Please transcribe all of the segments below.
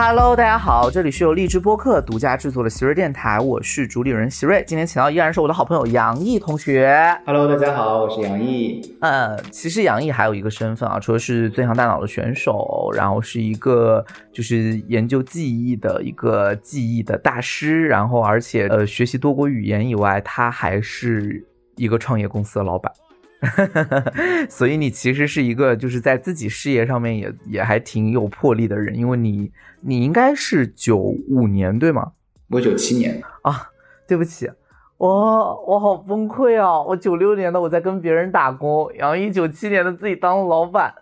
Hello，大家好，这里是由荔枝播客独家制作的席瑞电台，我是主理人席瑞。今天请到依然是我的好朋友杨毅同学。Hello，大家好，我是杨毅。呃，其实杨毅还有一个身份啊，除了是最强大脑的选手，然后是一个就是研究记忆的一个记忆的大师，然后而且呃学习多国语言以外，他还是一个创业公司的老板。所以你其实是一个就是在自己事业上面也也还挺有魄力的人，因为你你应该是九五年对吗？我九七年啊，对不起，我我好崩溃啊！我九六年的我在跟别人打工，然后一九七年的自己当了老板，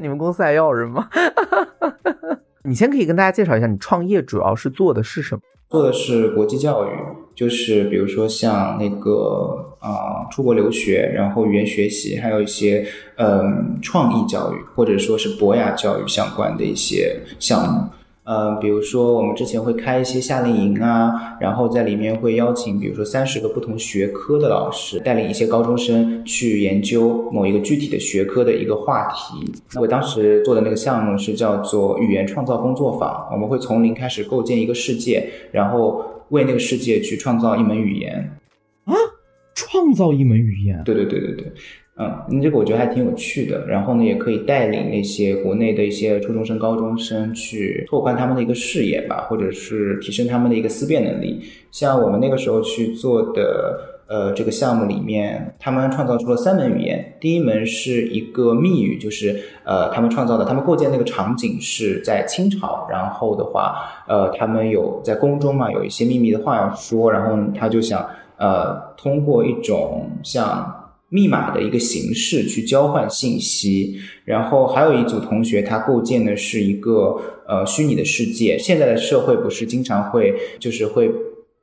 你们公司还要人吗？你先可以跟大家介绍一下，你创业主要是做的是什么？做的是国际教育，就是比如说像那个啊出国留学，然后语言学习，还有一些嗯创意教育，或者说是博雅教育相关的一些项目。嗯，比如说我们之前会开一些夏令营啊，然后在里面会邀请，比如说三十个不同学科的老师，带领一些高中生去研究某一个具体的学科的一个话题。那我当时做的那个项目是叫做语言创造工作坊，我们会从零开始构建一个世界，然后为那个世界去创造一门语言。啊，创造一门语言？对对对对对。嗯，这个我觉得还挺有趣的。然后呢，也可以带领那些国内的一些初中生、高中生去拓宽他们的一个视野吧，或者是提升他们的一个思辨能力。像我们那个时候去做的，呃，这个项目里面，他们创造出了三门语言。第一门是一个密语，就是呃，他们创造的，他们构建那个场景是在清朝。然后的话，呃，他们有在宫中嘛，有一些秘密的话要说，然后他就想呃，通过一种像。密码的一个形式去交换信息，然后还有一组同学，他构建的是一个呃虚拟的世界。现在的社会不是经常会就是会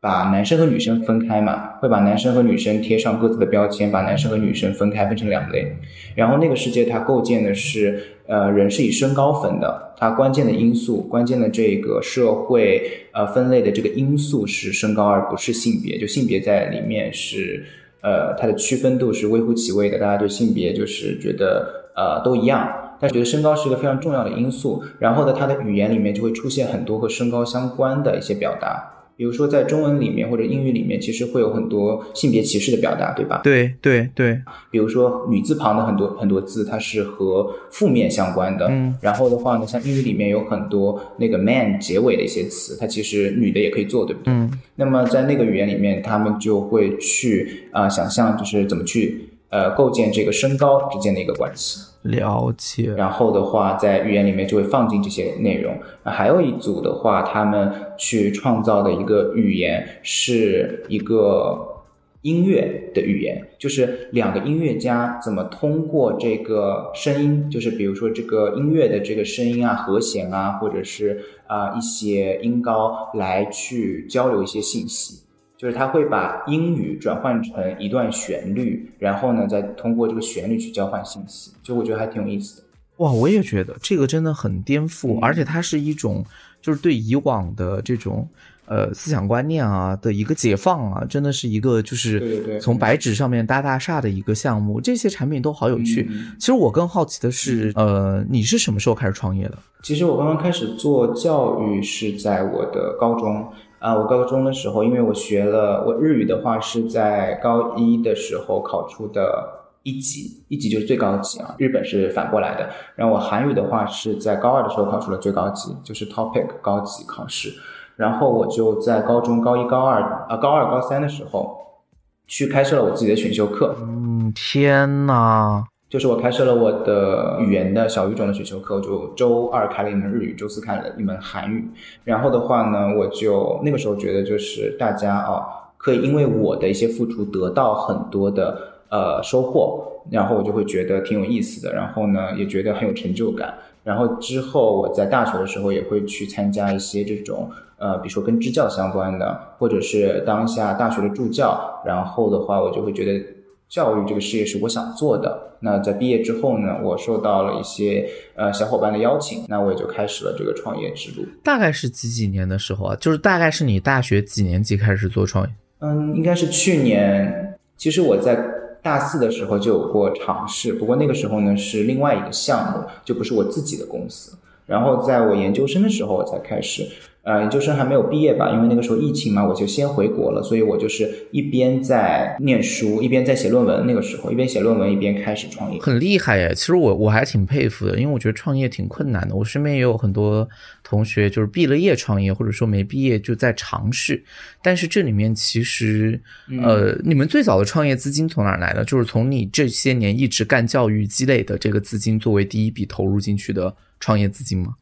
把男生和女生分开嘛，会把男生和女生贴上各自的标签，把男生和女生分开分成两类。然后那个世界它构建的是呃人是以身高分的，它关键的因素，关键的这个社会呃分类的这个因素是身高，而不是性别，就性别在里面是。呃，它的区分度是微乎其微的，大家对性别就是觉得呃都一样，但是觉得身高是一个非常重要的因素。然后呢，它的语言里面就会出现很多和身高相关的一些表达。比如说，在中文里面或者英语里面，其实会有很多性别歧视的表达，对吧？对对对。比如说，女字旁的很多很多字，它是和负面相关的。嗯。然后的话呢，像英语里面有很多那个 man 结尾的一些词，它其实女的也可以做，对不对？嗯。那么在那个语言里面，他们就会去啊想象，就是怎么去呃构建这个身高之间的一个关系。了解，然后的话，在语言里面就会放进这些内容。还有一组的话，他们去创造的一个语言是一个音乐的语言，就是两个音乐家怎么通过这个声音，就是比如说这个音乐的这个声音啊、和弦啊，或者是啊一些音高来去交流一些信息。就是他会把英语转换成一段旋律，然后呢，再通过这个旋律去交换信息，就我觉得还挺有意思的。哇，我也觉得这个真的很颠覆，而且它是一种就是对以往的这种呃思想观念啊的一个解放啊，真的是一个就是从白纸上面搭大厦的一个项目。这些产品都好有趣。其实我更好奇的是，呃，你是什么时候开始创业的？其实我刚刚开始做教育是在我的高中。啊，我高中的时候，因为我学了我日语的话是在高一的时候考出的一级，一级就是最高级啊。日本是反过来的。然后我韩语的话是在高二的时候考出了最高级，就是 TOPIC 高级考试。然后我就在高中高一、高二啊，高二、高三的时候去开设了我自己的选修课。嗯，天呐！就是我开设了我的语言的小语种的选修课，就周二开了一门日语，周四开了一门韩语。然后的话呢，我就那个时候觉得，就是大家啊，可以因为我的一些付出得到很多的呃收获，然后我就会觉得挺有意思的。然后呢，也觉得很有成就感。然后之后我在大学的时候也会去参加一些这种呃，比如说跟支教相关的，或者是当下大学的助教。然后的话，我就会觉得。教育这个事业是我想做的。那在毕业之后呢，我受到了一些呃小伙伴的邀请，那我也就开始了这个创业之路。大概是几几年的时候啊？就是大概是你大学几年级开始做创业？嗯，应该是去年。其实我在大四的时候就有过尝试，不过那个时候呢是另外一个项目，就不是我自己的公司。然后在我研究生的时候我才开始。呃，研究生还没有毕业吧，因为那个时候疫情嘛，我就先回国了，所以我就是一边在念书，一边在写论文。那个时候一边写论文一边开始创业，很厉害耶。其实我我还挺佩服的，因为我觉得创业挺困难的。我身边也有很多同学就是毕了业创业，或者说没毕业就在尝试。但是这里面其实，呃，你们最早的创业资金从哪来的？就是从你这些年一直干教育积累的这个资金作为第一笔投入进去的创业资金吗？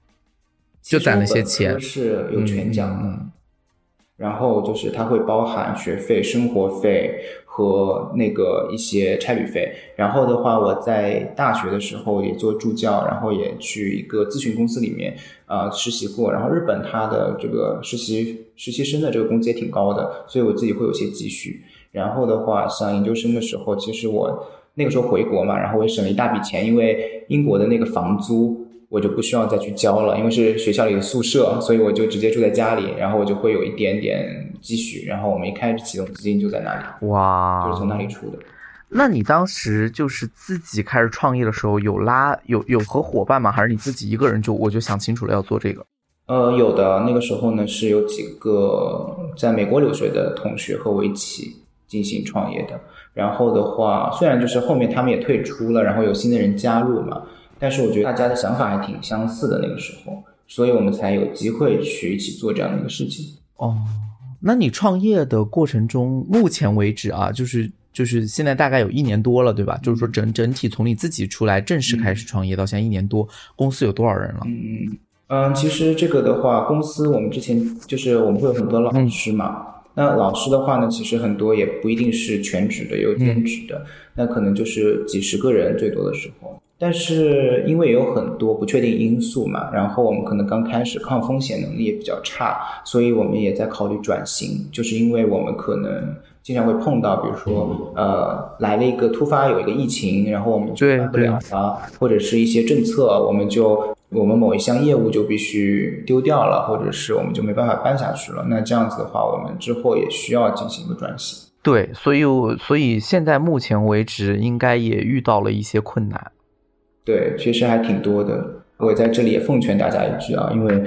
就攒了些钱，是有全奖的，然后就是它会包含学费、生活费和那个一些差旅费。然后的话，我在大学的时候也做助教，然后也去一个咨询公司里面啊实习过。然后日本它的这个实习实习生的这个工资也挺高的，所以我自己会有些积蓄。然后的话，像研究生的时候，其实我那个时候回国嘛，然后我也省了一大笔钱，因为英国的那个房租。我就不需要再去交了，因为是学校里的宿舍，所以我就直接住在家里，然后我就会有一点点积蓄，然后我们一开始启动资金就在那里，哇，就是从那里出的。那你当时就是自己开始创业的时候，有拉有有和伙伴吗？还是你自己一个人就我就想清楚了要做这个？呃，有的，那个时候呢是有几个在美国留学的同学和我一起进行创业的，然后的话，虽然就是后面他们也退出了，然后有新的人加入嘛。但是我觉得大家的想法还挺相似的那个时候，所以我们才有机会去一起做这样的一个事情。哦，那你创业的过程中，目前为止啊，就是就是现在大概有一年多了，对吧？就是说整整体从你自己出来正式开始创业到现在一年多，公司有多少人了？嗯嗯，其实这个的话，公司我们之前就是我们会有很多老师嘛，那老师的话呢，其实很多也不一定是全职的，有兼职的，那可能就是几十个人最多的时候。但是因为有很多不确定因素嘛，然后我们可能刚开始抗风险能力也比较差，所以我们也在考虑转型。就是因为我们可能经常会碰到，比如说呃来了一个突发有一个疫情，然后我们就办不了了，或者是一些政策，我们就我们某一项业务就必须丢掉了，或者是我们就没办法办下去了。那这样子的话，我们之后也需要进行一个转型。对，所以所以现在目前为止，应该也遇到了一些困难。对，其实还挺多的。我在这里也奉劝大家一句啊，因为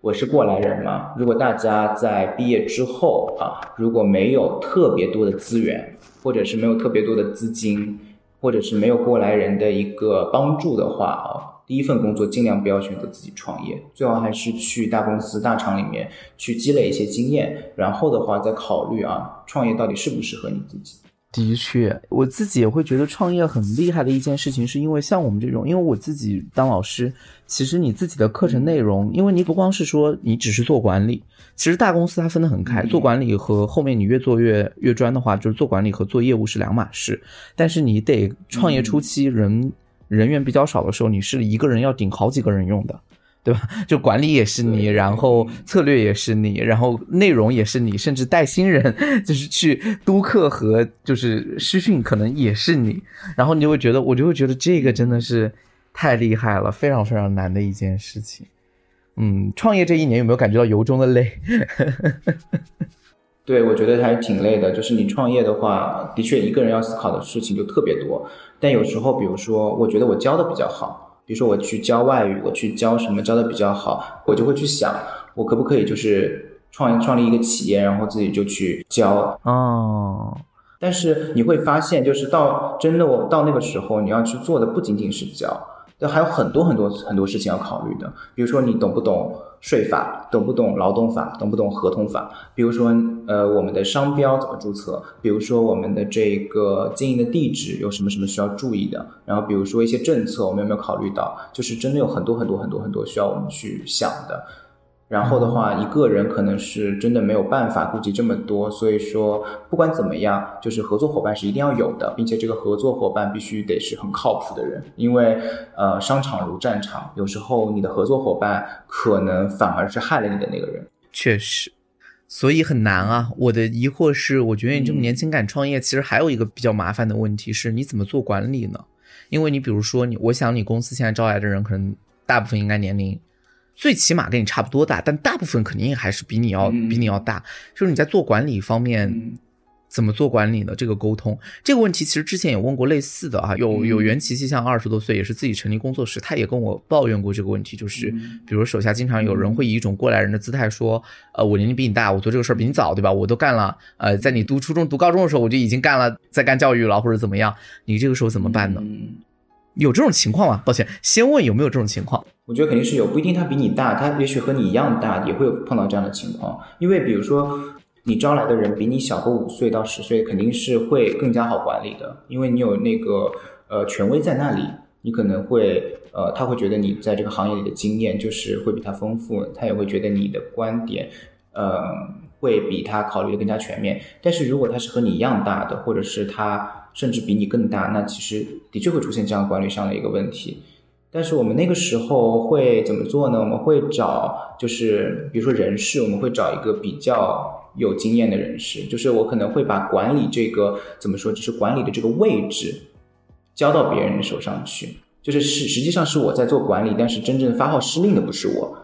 我是过来人嘛。如果大家在毕业之后啊，如果没有特别多的资源，或者是没有特别多的资金，或者是没有过来人的一个帮助的话啊，第一份工作尽量不要选择自己创业，最好还是去大公司、大厂里面去积累一些经验，然后的话再考虑啊，创业到底适不适合你自己。的确，我自己也会觉得创业很厉害的一件事情，是因为像我们这种，因为我自己当老师，其实你自己的课程内容，因为你不光是说你只是做管理，其实大公司它分得很开，做管理和后面你越做越越专的话，就是做管理和做业务是两码事。但是你得创业初期人人员比较少的时候，你是一个人要顶好几个人用的。对吧？就管理也是你，然后策略也是你，然后内容也是你，甚至带新人 就是去督课和就是师训，可能也是你。然后你就会觉得，我就会觉得这个真的是太厉害了，非常非常难的一件事情。嗯，创业这一年有没有感觉到由衷的累？对，我觉得还挺累的。就是你创业的话，的确一个人要思考的事情就特别多。但有时候，比如说，我觉得我教的比较好。比如说我去教外语，我去教什么教的比较好，我就会去想，我可不可以就是创创立一个企业，然后自己就去教哦。但是你会发现，就是到真的我到那个时候，你要去做的不仅仅是教。那还有很多很多很多事情要考虑的，比如说你懂不懂税法，懂不懂劳动法，懂不懂合同法？比如说，呃，我们的商标怎么注册？比如说我们的这个经营的地址有什么什么需要注意的？然后比如说一些政策，我们有没有考虑到？就是真的有很多很多很多很多需要我们去想的。然后的话，一个人可能是真的没有办法顾及这么多，所以说不管怎么样，就是合作伙伴是一定要有的，并且这个合作伙伴必须得是很靠谱的人，因为呃，商场如战场，有时候你的合作伙伴可能反而是害了你的那个人。确实，所以很难啊。我的疑惑是，我觉得你这么年轻敢创业，其实还有一个比较麻烦的问题是，你怎么做管理呢？因为你比如说你，我想你公司现在招来的人，可能大部分应该年龄。最起码跟你差不多大，但大部分肯定还是比你要比你要大。就是你在做管理方面，怎么做管理呢？这个沟通这个问题，其实之前也问过类似的啊，有有袁琪琪，像二十多岁也是自己成立工作室，他也跟我抱怨过这个问题，就是比如手下经常有人会以一种过来人的姿态说，呃，我年龄比你大，我做这个事儿比你早，对吧？我都干了，呃，在你读初中、读高中的时候，我就已经干了，在干教育了，或者怎么样？你这个时候怎么办呢？有这种情况吗？抱歉，先问有没有这种情况？我觉得肯定是有，不一定他比你大，他也许和你一样大，也会碰到这样的情况，因为比如说。你招来的人比你小个五岁到十岁，肯定是会更加好管理的，因为你有那个呃权威在那里，你可能会呃他会觉得你在这个行业里的经验就是会比他丰富，他也会觉得你的观点呃会比他考虑的更加全面。但是如果他是和你一样大的，或者是他甚至比你更大，那其实的确会出现这样管理上的一个问题。但是我们那个时候会怎么做呢？我们会找就是比如说人事，我们会找一个比较。有经验的人士，就是我可能会把管理这个怎么说，就是管理的这个位置交到别人的手上去，就是实实际上是我在做管理，但是真正发号施令的不是我，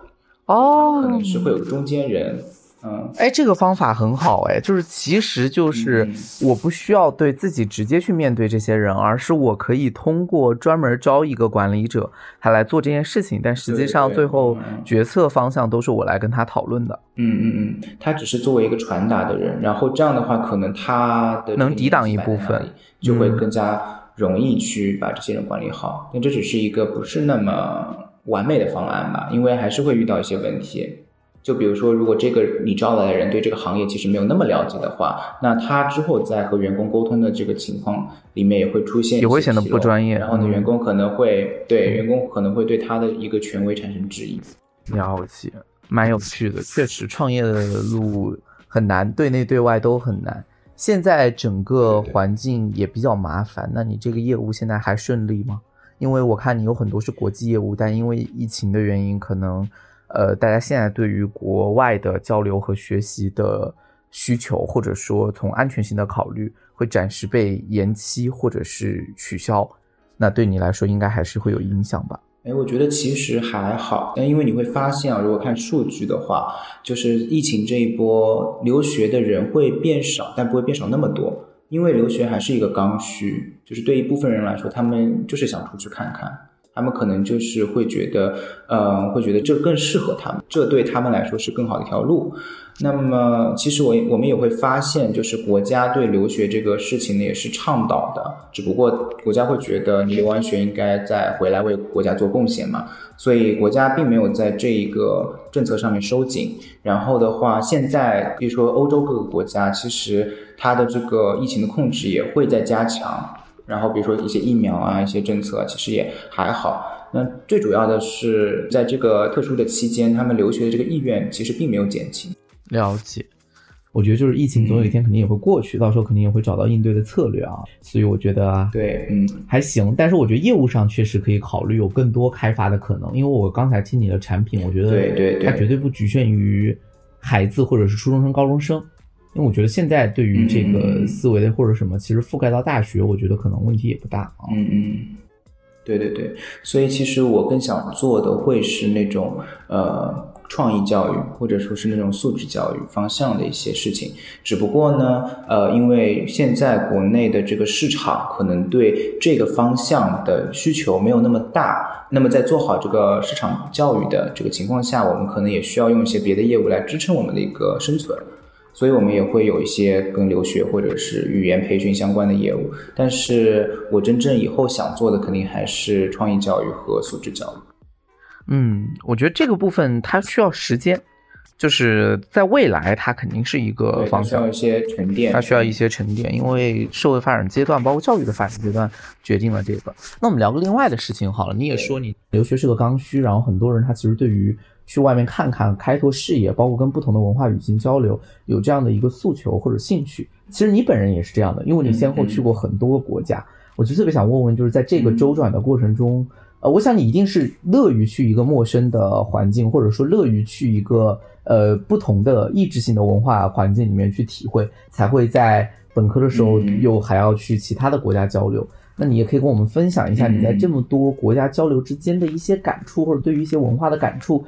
哦，可能是会有个中间人。嗯，哎，这个方法很好，哎，就是其实就是我不需要对自己直接去面对这些人，而是我可以通过专门招一个管理者，他来做这件事情，但实际上最后决策方向都是我来跟他讨论的。嗯嗯嗯，他只是作为一个传达的人，然后这样的话，可能他的能抵挡一部分，就会更加容易去把这些人管理好。但这只是一个不是那么完美的方案吧，因为还是会遇到一些问题。就比如说，如果这个你招来的人对这个行业其实没有那么了解的话，那他之后在和员工沟通的这个情况里面也会出现也会显得不专业。然后呢，员工可能会对员工可能会对他的一个权威产生质疑。了解，蛮有趣的。确实，创业的路很难，对内对外都很难。现在整个环境也比较麻烦。那你这个业务现在还顺利吗？因为我看你有很多是国际业务，但因为疫情的原因，可能。呃，大家现在对于国外的交流和学习的需求，或者说从安全性的考虑，会暂时被延期或者是取消。那对你来说，应该还是会有影响吧？哎，我觉得其实还好，但因为你会发现啊，如果看数据的话，就是疫情这一波留学的人会变少，但不会变少那么多，因为留学还是一个刚需，就是对一部分人来说，他们就是想出去看看。他们可能就是会觉得，呃，会觉得这更适合他们，这对他们来说是更好的一条路。那么，其实我我们也会发现，就是国家对留学这个事情呢也是倡导的，只不过国家会觉得你留完学应该再回来为国家做贡献嘛，所以国家并没有在这一个政策上面收紧。然后的话，现在比如说欧洲各个国家，其实它的这个疫情的控制也会在加强。然后，比如说一些疫苗啊，一些政策，其实也还好。那最主要的是，在这个特殊的期间，他们留学的这个意愿其实并没有减轻。了解，我觉得就是疫情总有一天肯定也会过去，到时候肯定也会找到应对的策略啊。所以我觉得啊，对，嗯，还行。但是我觉得业务上确实可以考虑有更多开发的可能，因为我刚才听你的产品，我觉得对对，它绝对不局限于孩子或者是初中生、高中生。因为我觉得现在对于这个思维的或者什么，其实覆盖到大学，我觉得可能问题也不大啊。嗯嗯，对对对，所以其实我更想做的会是那种呃创意教育，或者说是那种素质教育方向的一些事情。只不过呢，呃，因为现在国内的这个市场可能对这个方向的需求没有那么大，那么在做好这个市场教育的这个情况下，我们可能也需要用一些别的业务来支撑我们的一个生存。所以我们也会有一些跟留学或者是语言培训相关的业务，但是我真正以后想做的肯定还是创意教育和素质教育。嗯，我觉得这个部分它需要时间，就是在未来它肯定是一个方向，需要一些沉淀，它需要一些沉淀，因为社会发展阶段，包括教育的发展阶段决定了这个。那我们聊个另外的事情好了，你也说你留学是个刚需，然后很多人他其实对于。去外面看看，开拓视野，包括跟不同的文化语境交流，有这样的一个诉求或者兴趣。其实你本人也是这样的，因为你先后去过很多个国家。我就特别想问问，就是在这个周转的过程中，呃，我想你一定是乐于去一个陌生的环境，或者说乐于去一个呃不同的意志性的文化环境里面去体会，才会在本科的时候又还要去其他的国家交流。那你也可以跟我们分享一下你在这么多国家交流之间的一些感触，或者对于一些文化的感触。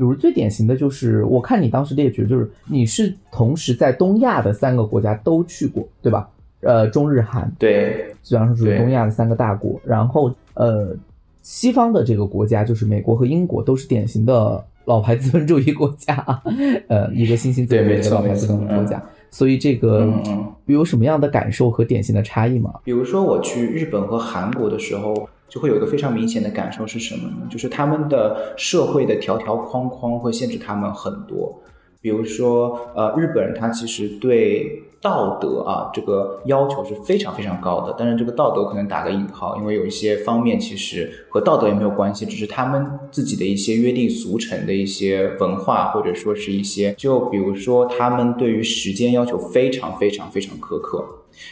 比如最典型的就是，我看你当时列举，就是你是同时在东亚的三个国家都去过，对吧？呃，中日韩，对，基本上是属于东亚的三个大国。然后，呃，西方的这个国家就是美国和英国，都是典型的老牌资本主义国家，呃，一个新兴资本主义的老牌资本主义国家。所以这个有什么样的感受和典型的差异吗？比如说我去日本和韩国的时候，就会有一个非常明显的感受是什么呢？就是他们的社会的条条框框会限制他们很多。比如说，呃，日本人他其实对。道德啊，这个要求是非常非常高的。但是这个道德可能打个引号，因为有一些方面其实和道德也没有关系，只是他们自己的一些约定俗成的一些文化，或者说是一些，就比如说他们对于时间要求非常非常非常苛刻，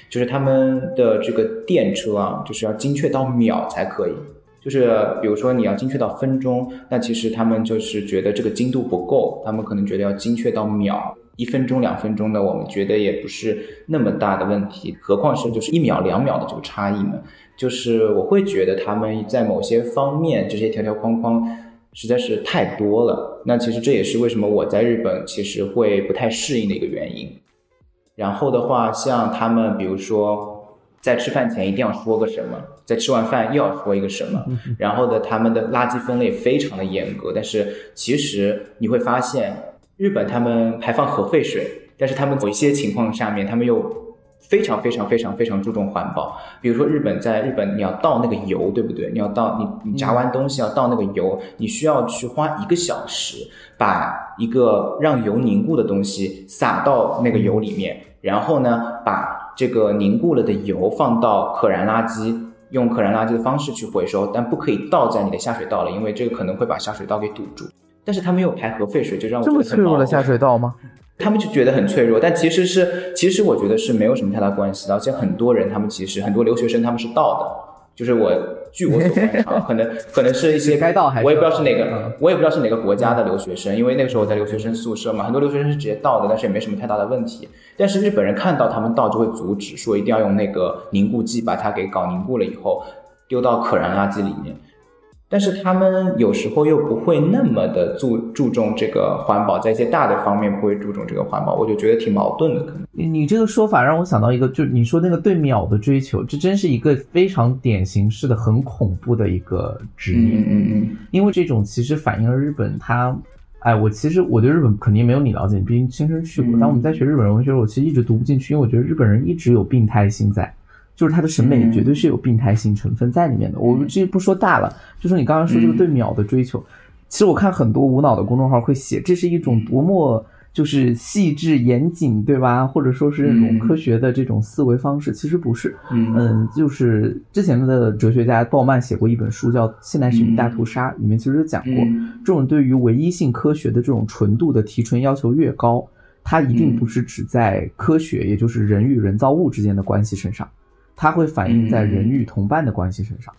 就是他们的这个电车啊，就是要精确到秒才可以。就是比如说你要精确到分钟，那其实他们就是觉得这个精度不够，他们可能觉得要精确到秒。一分钟、两分钟的，我们觉得也不是那么大的问题，何况是就是一秒、两秒的这个差异呢？就是我会觉得他们在某些方面这些条条框框实在是太多了。那其实这也是为什么我在日本其实会不太适应的一个原因。然后的话，像他们比如说在吃饭前一定要说个什么，在吃完饭又要说一个什么，然后的他们的垃圾分类非常的严格，但是其实你会发现。日本他们排放核废水，但是他们某一些情况下面，他们又非常非常非常非常注重环保。比如说日本在日本，你要倒那个油，对不对？你要倒你你炸完东西要倒那个油，你需要去花一个小时，把一个让油凝固的东西撒到那个油里面，然后呢，把这个凝固了的油放到可燃垃圾，用可燃垃圾的方式去回收，但不可以倒在你的下水道了，因为这个可能会把下水道给堵住。但是他没有排核废水，就让我这么脆弱的下水道吗？他们就觉得很脆弱，但其实是，其实我觉得是没有什么太大关系的。而且很多人，他们其实很多留学生他们是倒的，就是我据我所观察，可能可能是一些该到还是我也不知道是哪个，我也不知道是哪个国家的留学生，因为那个时候我在留学生宿舍嘛，很多留学生是直接倒的，但是也没什么太大的问题。但是日本人看到他们倒就会阻止，说一定要用那个凝固剂把它给搞凝固了以后丢到可燃垃圾里面。但是他们有时候又不会那么的注注重这个环保，在一些大的方面不会注重这个环保，我就觉得挺矛盾的。可能你这个说法让我想到一个，就是你说那个对秒的追求，这真是一个非常典型式的很恐怖的一个执念。嗯嗯嗯。因为这种其实反映了日本，它，哎，我其实我对日本肯定没有你了解，毕竟亲身去过。当我们在学日本人文学，我其实一直读不进去，因为我觉得日本人一直有病态心在。就是他的审美绝对是有病态性成分在里面的。我们这不说大了，就说你刚刚说这个对秒的追求，其实我看很多无脑的公众号会写，这是一种多么就是细致严谨，对吧？或者说是那种科学的这种思维方式，其实不是。嗯，就是之前的哲学家鲍曼写过一本书叫《现代史与大屠杀》，里面其实就讲过，这种对于唯一性科学的这种纯度的提纯要求越高，它一定不是指在科学，也就是人与人造物之间的关系身上。它会反映在人与同伴的关系身上，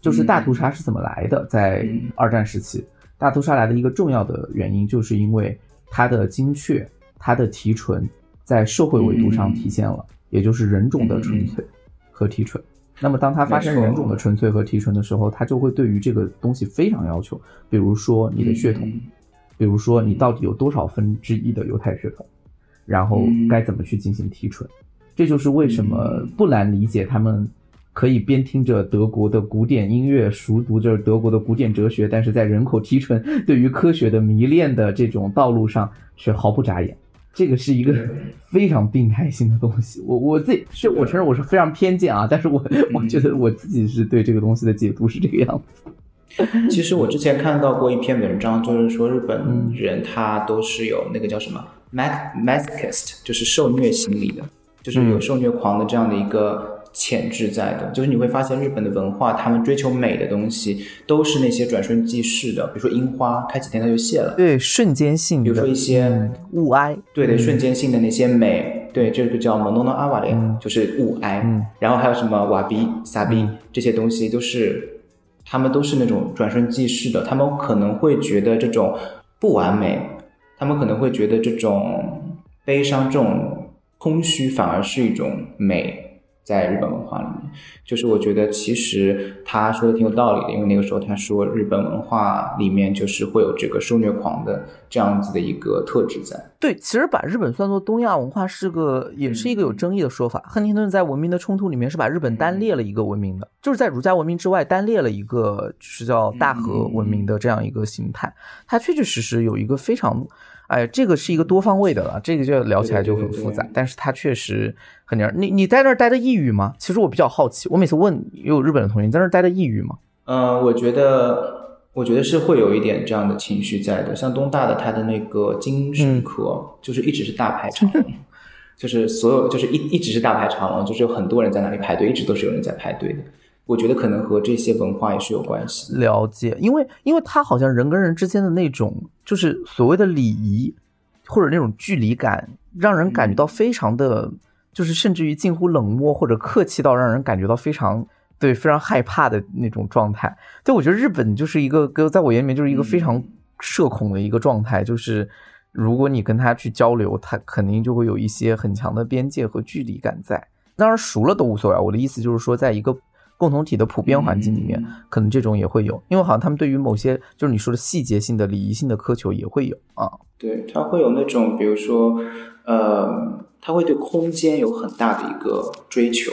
就是大屠杀是怎么来的？在二战时期，大屠杀来的一个重要的原因，就是因为它的精确、它的提纯，在社会维度上体现了，也就是人种的纯粹和提纯。那么，当它发生人种的纯粹和提纯的时候，它就会对于这个东西非常要求，比如说你的血统，比如说你到底有多少分之一的犹太血统，然后该怎么去进行提纯。这就是为什么不难理解，他们可以边听着德国的古典音乐，熟读着德国的古典哲学，但是在人口提纯、对于科学的迷恋的这种道路上却毫不眨眼。这个是一个非常病态性的东西。我我自己是我承认我是非常偏见啊，但是我我觉得我自己是对这个东西的解读是这个样子。其实我之前看到过一篇文章，就是说日本人他都是有那个叫什么 masochist，就是受虐心理的。就是有受虐狂的这样的一个潜质在的，就是你会发现日本的文化，他们追求美的东西都是那些转瞬即逝的，比如说樱花，开几天它就谢了。对，瞬间性。比如说一些物哀，对对，瞬间性的那些美，对，这个叫 monono aware，就是物哀。然后还有什么瓦比、萨比这些东西，都是他们都是那种转瞬即逝的，他们可能会觉得这种不完美，他们可能会觉得这种悲伤这种。空虚反而是一种美，在日本文化里面，就是我觉得其实他说的挺有道理的，因为那个时候他说日本文化里面就是会有这个受虐狂的这样子的一个特质在。对，其实把日本算作东亚文化是个也是一个有争议的说法。亨廷顿在《文明的冲突》里面是把日本单列了一个文明的，就是在儒家文明之外单列了一个是叫大和文明的这样一个形态。它确确实实有一个非常。哎，这个是一个多方位的了，这个就聊起来就很复杂。但是它确实很点你你在那儿待的抑郁吗？其实我比较好奇，我每次问有日本的同学，你在那儿待的抑郁吗？嗯，我觉得我觉得是会有一点这样的情绪在的。像东大的他的那个精神科，就是一直是大排长龙，就是所有就是一一直是大排长龙，就是有很多人在那里排队，一直都是有人在排队的。我觉得可能和这些文化也是有关系。了解，因为因为他好像人跟人之间的那种，就是所谓的礼仪，或者那种距离感，让人感觉到非常的，就是甚至于近乎冷漠或者客气到让人感觉到非常对非常害怕的那种状态。对，我觉得日本就是一个，在我眼里面就是一个非常社恐的一个状态，就是如果你跟他去交流，他肯定就会有一些很强的边界和距离感在。当然熟了都无所谓。我的意思就是说，在一个。共同体的普遍环境里面，可能这种也会有，因为好像他们对于某些就是你说的细节性的礼仪性的苛求也会有啊。对，他会有那种，比如说，呃，他会对空间有很大的一个追求，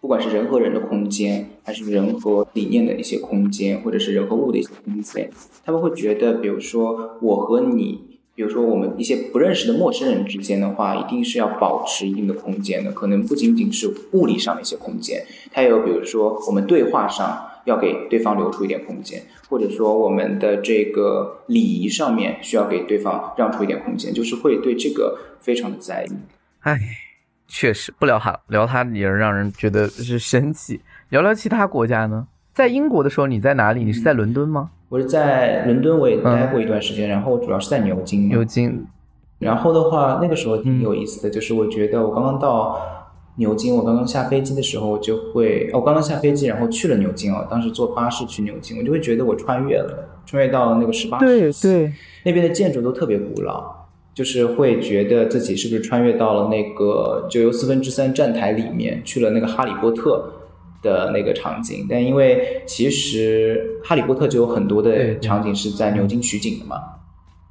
不管是人和人的空间，还是人和理念的一些空间，或者是人和物的一些空间，他们会觉得，比如说我和你。比如说，我们一些不认识的陌生人之间的话，一定是要保持一定的空间的。可能不仅仅是物理上的一些空间，它有比如说我们对话上要给对方留出一点空间，或者说我们的这个礼仪上面需要给对方让出一点空间，就是会对这个非常的在意。唉，确实不聊他，聊他也让人觉得是生气。聊聊其他国家呢？在英国的时候，你在哪里？你是在伦敦吗？我是在伦敦，我也待过一段时间，然后主要是在牛津。牛津，然后的话，那个时候挺有意思的，就是我觉得我刚刚到牛津，我刚刚下飞机的时候就会，我刚刚下飞机，然后去了牛津哦，当时坐巴士去牛津，我就会觉得我穿越了，穿越到了那个十八世纪，对对，那边的建筑都特别古老，就是会觉得自己是不是穿越到了那个九又四分之三站台里面去了那个哈利波特。的那个场景，但因为其实《哈利波特》就有很多的场景是在牛津取景的嘛，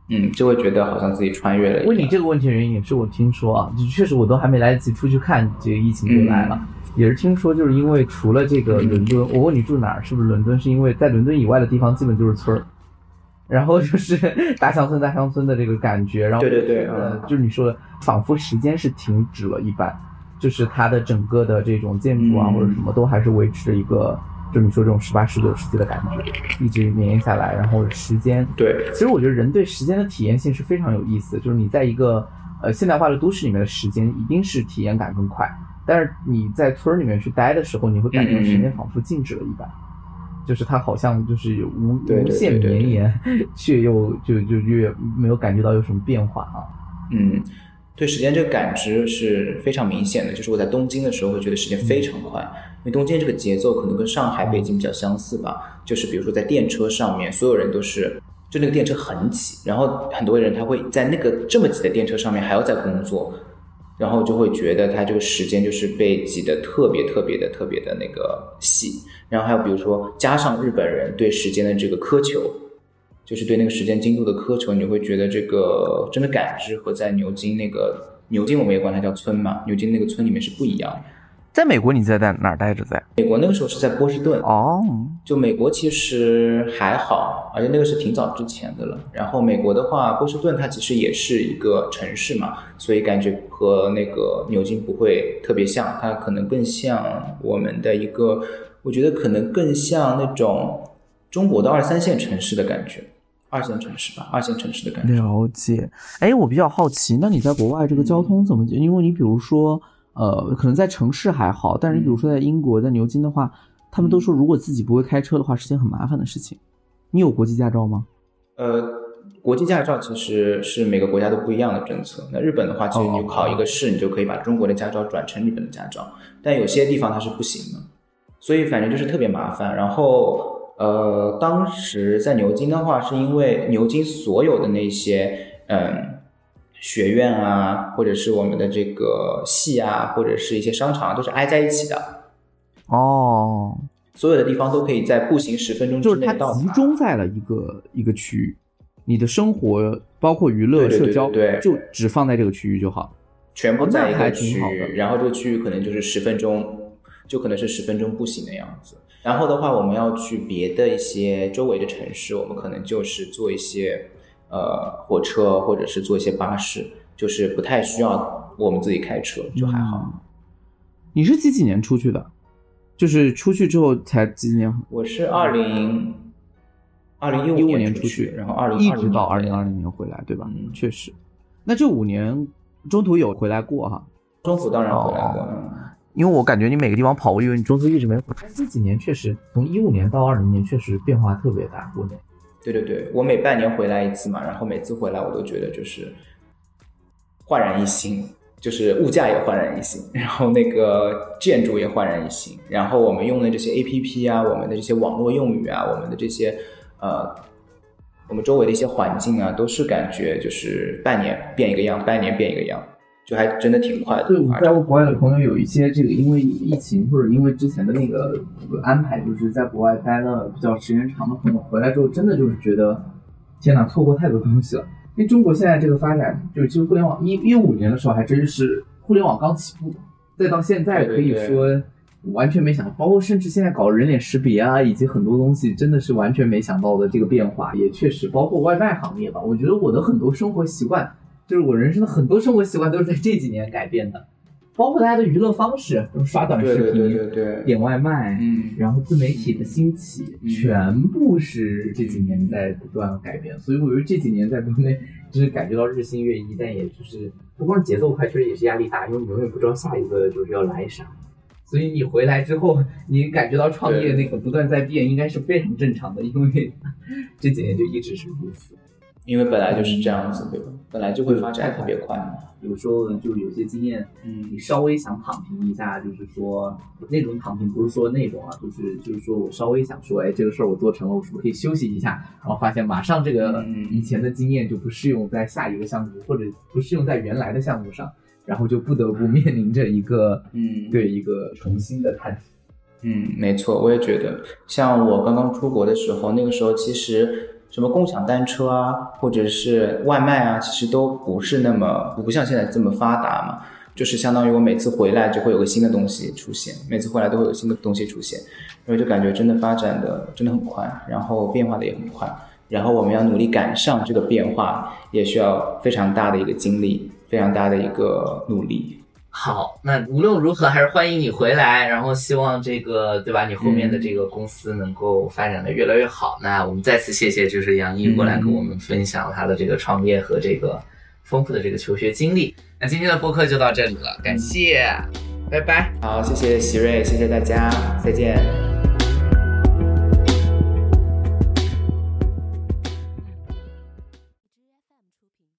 嗯，就会觉得好像自己穿越了。问你这个问题的原因也是我听说啊，就确实我都还没来得及出去看，这个疫情就来了，也是听说就是因为除了这个伦敦，我问你住哪儿，是不是伦敦？是因为在伦敦以外的地方基本就是村儿，然后就是 大乡村大乡村的这个感觉，然后对对对，呃，就是你说的，仿佛时间是停止了一般。就是它的整个的这种建筑啊，或者什么都还是维持一个，就你说这种十八、十九世纪的感觉，一直绵延下来。然后时间，对，其实我觉得人对时间的体验性是非常有意思。就是你在一个呃现代化的都市里面的时间，一定是体验感更快。但是你在村里面去待的时候，你会感觉时间仿佛静止了一般，就是它好像就是无无限绵延，却又就就越没有感觉到有什么变化啊。嗯。对时间这个感知是非常明显的，就是我在东京的时候会觉得时间非常快，因为东京这个节奏可能跟上海、北京比较相似吧。就是比如说在电车上面，所有人都是就那个电车很挤，然后很多人他会在那个这么挤的电车上面还要在工作，然后就会觉得他这个时间就是被挤得特别特别的特别的那个细。然后还有比如说加上日本人对时间的这个苛求。就是对那个时间精度的苛求，你会觉得这个真的感知和在牛津那个牛津，我们也管它叫村嘛，牛津那个村里面是不一样的。在美国，你在在哪儿待着？在美国那个时候是在波士顿哦。就美国其实还好，而且那个是挺早之前的了。然后美国的话，波士顿它其实也是一个城市嘛，所以感觉和那个牛津不会特别像，它可能更像我们的一个，我觉得可能更像那种中国的二三线城市的感觉。二线城市吧，二线城市的感觉。了解，哎，我比较好奇，那你在国外这个交通怎么？因为你比如说，呃，可能在城市还好，但是你比如说在英国，在牛津的话，他们都说如果自己不会开车的话，是件很麻烦的事情。你有国际驾照吗？呃，国际驾照其实是每个国家都不一样的政策。那日本的话，其实你考一个试，你就可以把中国的驾照转成日本的驾照，但有些地方它是不行的，所以反正就是特别麻烦。然后。呃，当时在牛津的话，是因为牛津所有的那些，嗯，学院啊，或者是我们的这个系啊，或者是一些商场，都是挨在一起的。哦，所有的地方都可以在步行十分钟之就是它内到达。集中在了一个一个区域，你的生活包括娱乐、社交，就只放在这个区域就好。全部在一个区域，然后这个区域可能就是十分钟，就可能是十分钟步行的样子。然后的话，我们要去别的一些周围的城市，我们可能就是坐一些呃火车，或者是坐一些巴士，就是不太需要我们自己开车，就还好。嗯你是几几年出去的？就是出去之后才几几年？我是二零二零一一五年出去，然后二零一直到二零二零年回来，对吧？嗯确实。那这五年中途有回来过哈？中途当然回来过，因为我感觉你每个地方跑过，因为你中资一直没回但。这几年确实，从一五年到二零年，确实变化特别大。国内对对对，我每半年回来一次嘛，然后每次回来我都觉得就是焕然一新，就是物价也焕然一新，然后那个建筑也焕然一新，然后我们用的这些 A P P 啊，我们的这些网络用语啊，我们的这些呃，我们周围的一些环境啊，都是感觉就是半年变一个样，半年变一个样，就还真的挺快的对，我。在过国外的朋友有一些这个，因为疫情或者因为之前的那个安排，就是在国外待了比较时间长的朋友，回来之后真的就是觉得，天哪，错过太多东西了。因为中国现在这个发展，就是其实互联网一一五年的时候还真是互联网刚起步，再到现在可以说完全没想到，包括甚至现在搞人脸识别啊，以及很多东西真的是完全没想到的这个变化，也确实包括外卖行业吧。我觉得我的很多生活习惯，就是我人生的很多生活习惯都是在这几年改变的，包括大家的娱乐方式，刷短视频、对对对对，点外卖，嗯，然后自媒体的兴起，嗯全部是这几年在不断改变。所以我觉得这几年在国内就是感觉到日新月异，但也就是不光是节奏快，确实也是压力大，因为你永远不知道下一个就是要来啥。所以你回来之后，你感觉到创业那个不断在变，应该是非常正常的，因为 这几年就一直是如此。因为本来就是这样子，对吧？本来就会发展特别快嘛。有时候呢，就是有些经验，嗯你稍微想躺平一下，就是说那种躺平不是说那种啊，就是就是说我稍微想说，哎，这个事儿我做成了，我是不是可以休息一下？然后发现马上这个嗯以前的经验就不适用在下一个项目，或者不适用在原来的项目上，然后就不得不面临着一个嗯对一个重新的探索。嗯，没错，我也觉得，像我刚刚出国的时候，那个时候其实什么共享单车啊，或者是外卖啊，其实都不是那么不像现在这么发达嘛。就是相当于我每次回来就会有个新的东西出现，每次回来都会有新的东西出现，然后就感觉真的发展的真的很快，然后变化的也很快，然后我们要努力赶上这个变化，也需要非常大的一个精力，非常大的一个努力。好，那无论如何还是欢迎你回来，然后希望这个对吧？你后面的这个公司能够发展的越来越好。那我们再次谢谢，就是杨毅过来跟我们分享他的这个创业和这个丰富的这个求学经历。那今天的播客就到这里了，感谢，拜拜。好，谢谢喜瑞，谢谢大家，再见。